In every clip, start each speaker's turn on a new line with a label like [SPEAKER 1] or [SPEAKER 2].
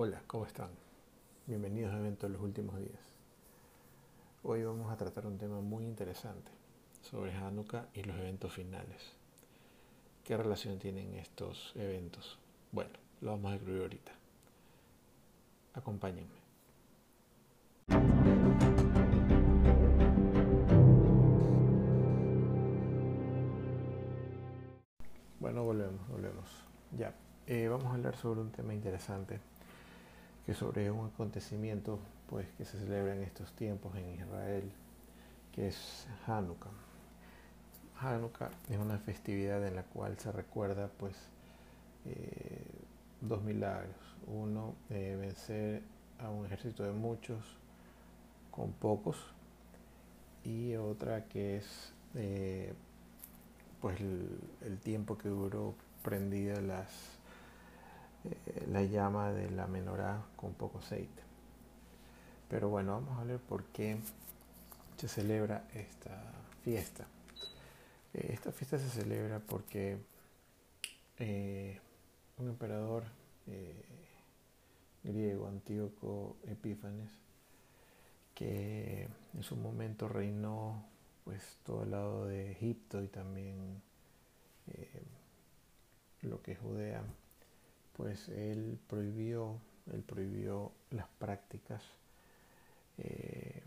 [SPEAKER 1] Hola, ¿cómo están? Bienvenidos a Evento de los Últimos Días. Hoy vamos a tratar un tema muy interesante sobre Hanukkah y los eventos finales. ¿Qué relación tienen estos eventos? Bueno, lo vamos a incluir ahorita. Acompáñenme. Bueno, volvemos, volvemos. Ya, eh, vamos a hablar sobre un tema interesante que sobre un acontecimiento pues, que se celebra en estos tiempos en Israel, que es Hanukkah. Hanukkah es una festividad en la cual se recuerda pues, eh, dos milagros. Uno, eh, vencer a un ejército de muchos con pocos, y otra que es eh, pues el, el, tiempo que duró prendida las eh, la llama de la menorá con poco aceite. Pero bueno, vamos a ver por qué se celebra esta fiesta. Eh, esta fiesta se celebra porque eh, un emperador griego, Antíoco Epífanes, que en su momento reinó pues todo el lado de Egipto y también lo que es Judea, pues él prohibió, prohibió las prácticas eh,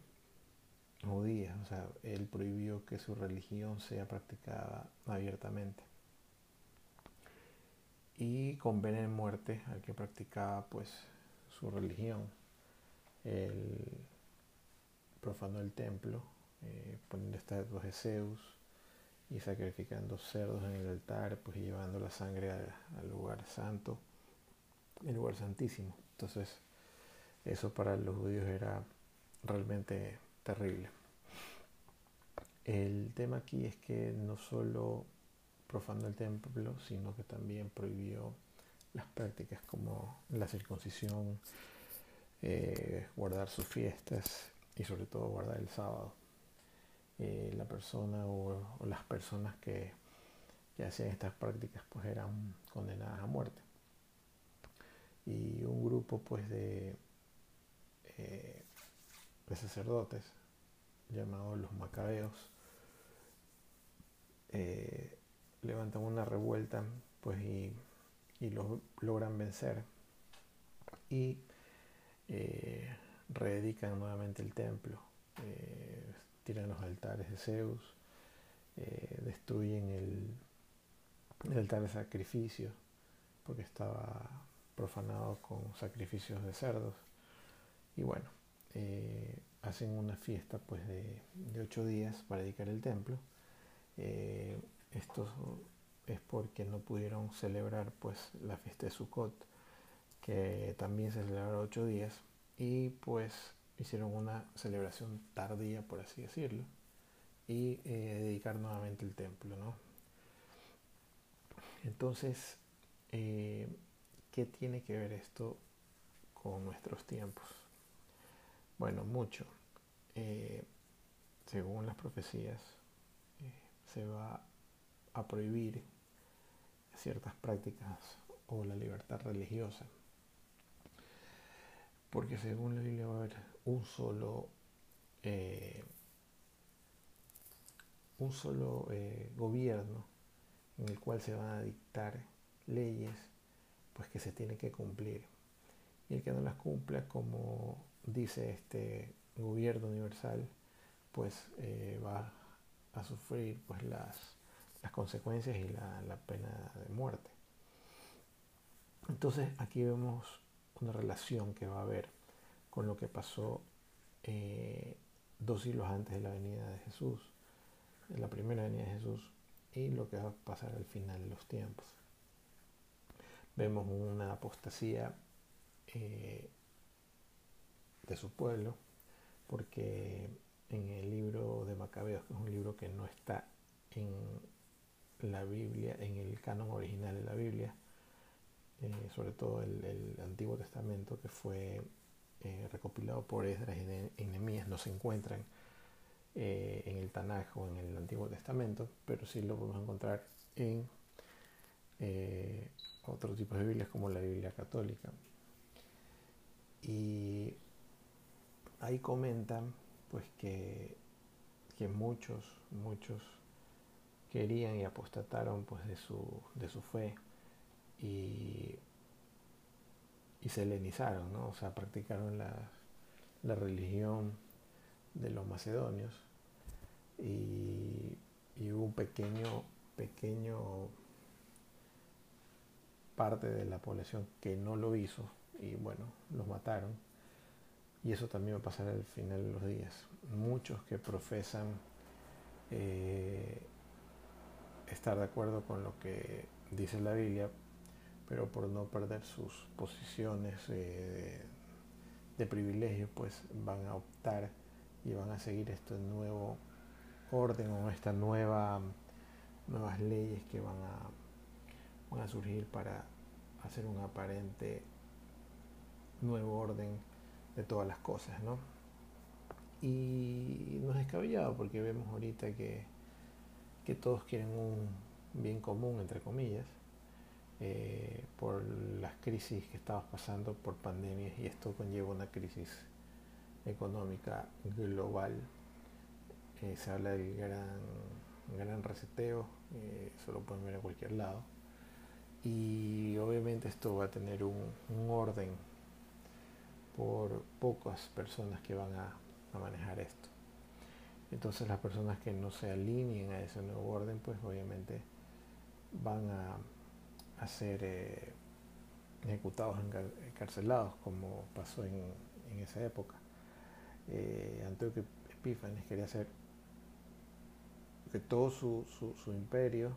[SPEAKER 1] judías, o sea, él prohibió que su religión sea practicada abiertamente. Y condenó en muerte al que practicaba pues su religión. Él profanó el templo, eh, poniendo estatuas de Zeus y sacrificando cerdos en el altar, pues llevando la sangre al lugar santo el lugar santísimo. Entonces, eso para los judíos era realmente terrible. El tema aquí es que no solo profanó el templo, sino que también prohibió las prácticas como la circuncisión, eh, guardar sus fiestas y sobre todo guardar el sábado. Eh, la persona o, las personas que, que hacían estas prácticas pues eran condenadas a muerte pues de, eh, sacerdotes llamados los macabeos eh, levantan una revuelta pues y, y los logran vencer y eh, reedican nuevamente el templo. Tiran los altares de Zeus destruyen el, el altar de sacrificio porque estaba profanado con sacrificios de cerdos. Y bueno, eh, hacen una fiesta pues de, ocho días para dedicar el templo. Eh, esto es porque no pudieron celebrar pues la fiesta de Sukkot, que también se celebra ocho días, y pues hicieron una celebración tardía, por así decirlo, y eh, dedicar nuevamente el templo, ¿no? Entonces, ¿Qué tiene que ver esto con nuestros tiempos? Bueno, mucho. Eh, según las profecías, eh, se va a prohibir ciertas prácticas o la libertad religiosa. Porque según la Biblia va a haber un solo, eh, un solo gobierno en el cual se van a dictar leyes pues que se tiene que cumplir. Y el que no las cumpla, como dice este gobierno universal, pues eh, va a sufrir pues las, las consecuencias y la, pena de muerte. Entonces aquí vemos una relación que va a haber con lo que pasó eh, dos siglos antes de la venida de Jesús, de la primera venida de Jesús, y lo que va a pasar al final de los tiempos vemos una apostasía eh, de su pueblo, porque en el libro de Macabeos, que es un libro que no está en la Biblia, en el canon original de la Biblia, eh, sobre todo el, Antiguo Testamento que fue eh, recopilado por Esdras y Nehemías, no se encuentran en el Tanaj o en el Antiguo Testamento, pero sí lo podemos encontrar en otro tipo de Biblias como la Biblia católica. Y ahí comentan pues que, que muchos, muchos querían y apostataron pues de su, de su fe y, y se helenizaron, ¿no? O sea, practicaron la, la religión de los macedonios y, y hubo un pequeño, pequeño parte de la población que no lo hizo y bueno, los mataron. Y eso también va a pasar al final de los días. Muchos que profesan eh, estar de acuerdo con lo que dice la Biblia, pero por no perder sus posiciones eh, de, privilegio, pues van a optar y van a seguir este nuevo orden o esta nueva nuevas leyes que van a, van a surgir para hacer un aparente nuevo orden de todas las cosas, ¿no? Y no es descabellado porque vemos ahorita que, que todos quieren un bien común, entre comillas, eh, por las crisis que estamos pasando por pandemias y esto conlleva una crisis económica global. Eh, se habla del gran, gran reseteo, eh, eso lo pueden ver en cualquier lado. Y obviamente esto va a tener un, orden por pocas personas que van a, manejar esto. Entonces las personas que no se alineen a ese nuevo orden, pues obviamente van a, ser eh, ejecutados, encarcelados, como pasó en, esa época. Eh, Antioquio Epífanes quería hacer que todo su, su imperio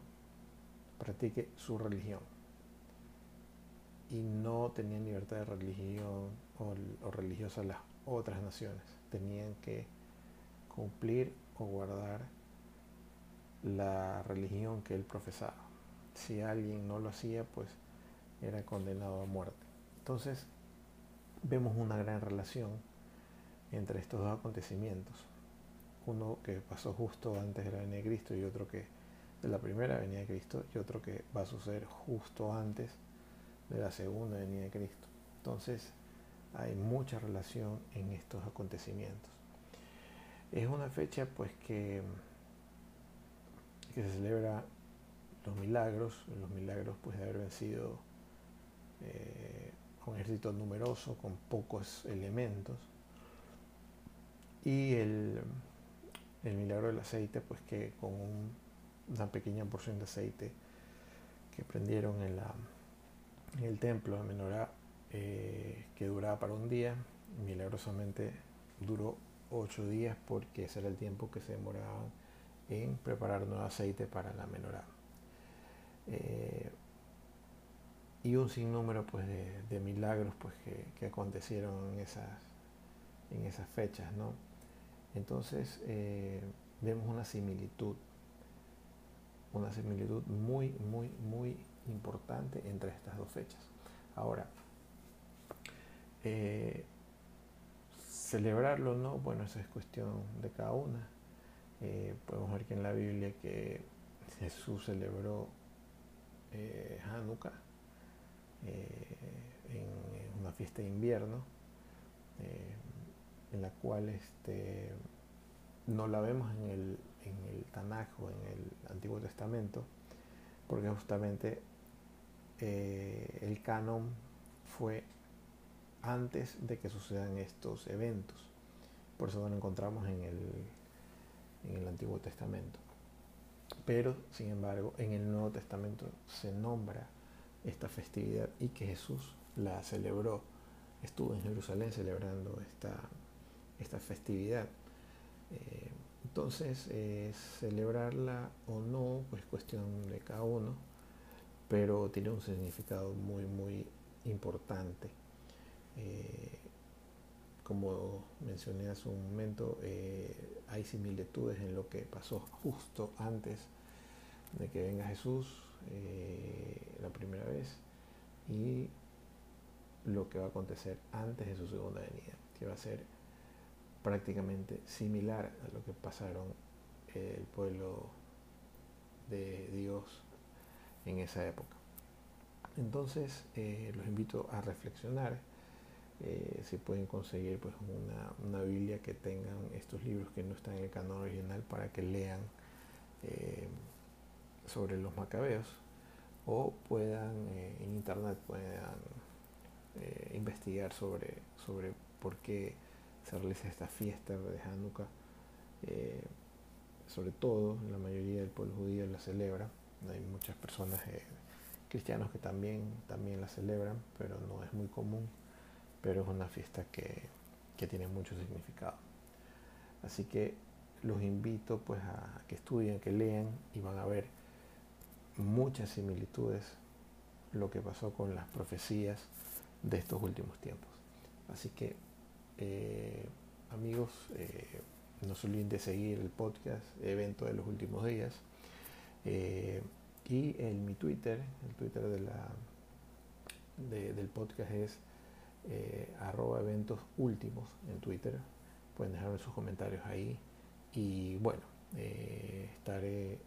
[SPEAKER 1] practique su religión y no tenían libertad de religión o, religiosa las otras naciones. Tenían que cumplir o guardar la religión que él profesaba. Si alguien no lo hacía, pues era condenado a muerte. Entonces, vemos una gran relación entre estos dos acontecimientos. Uno que pasó justo antes de la venida de Cristo y otro que de la primera venida de Cristo y otro que va a suceder justo antes de la segunda venida de Cristo. Entonces hay mucha relación en estos acontecimientos. Es una fecha pues que, que se celebra los milagros, los milagros pues de haber vencido eh, un ejército numeroso con pocos elementos y el, el milagro del aceite pues que con una pequeña porción de aceite que prendieron en la el templo de menorá eh, que duraba para un día, milagrosamente duró ocho días porque ese era el tiempo que se demoraban en preparar nuevo aceite para la menorá. Eh, y un sinnúmero pues, de, milagros pues, que, acontecieron en esas, en esas fechas. ¿no? Entonces eh, vemos una similitud, una similitud muy, muy, muy importante entre estas dos fechas. Ahora, eh, celebrarlo o no, bueno, eso es cuestión de cada una. Eh, podemos ver que en la Biblia que Jesús celebró eh, Hanukkah en una fiesta de invierno, en la cual este, no la vemos en el, en el Tanaj o en el Antiguo Testamento, porque justamente eh, el canon fue antes de que sucedan estos eventos. Por eso no lo encontramos en el, en el Antiguo Testamento. Pero, sin embargo, en el Nuevo Testamento se nombra esta festividad y que Jesús la celebró. Estuvo en Jerusalén celebrando esta, esta festividad. Eh, entonces, celebrarla o no, pues cuestión de cada uno pero tiene un significado muy, muy importante. Eh, como mencioné hace un momento, eh, hay similitudes en lo que pasó justo antes de que venga Jesús eh, la primera vez y lo que va a acontecer antes de su segunda venida, que va a ser prácticamente similar a lo que pasaron el pueblo de Dios en esa época. Entonces eh, los invito a reflexionar eh, si pueden conseguir pues una, una, Biblia que tengan estos libros que no están en el canon original para que lean eh, sobre los macabeos o puedan en internet puedan investigar sobre, sobre por qué se realiza esta fiesta de Hanukkah sobre todo la mayoría del pueblo judío la celebra hay muchas personas cristianos que también, también la celebran, pero no es muy común, pero es una fiesta que, que tiene mucho significado. Así que los invito pues a que estudien, que lean y van a ver muchas similitudes lo que pasó con las profecías de estos últimos tiempos. Así que eh, amigos, eh, no se olviden de seguir el podcast evento de los últimos días. Eh, y en mi Twitter, el Twitter de la, del podcast es eh, arroba eventos últimos en Twitter. Pueden dejarme sus comentarios ahí. Y bueno, eh, estaré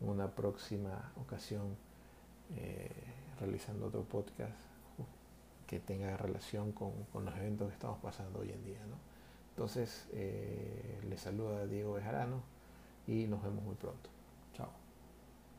[SPEAKER 1] una próxima ocasión eh, realizando otro podcast que tenga relación con, los eventos que estamos pasando hoy en día. Entonces, les saluda Diego Bejarano y nos vemos muy pronto.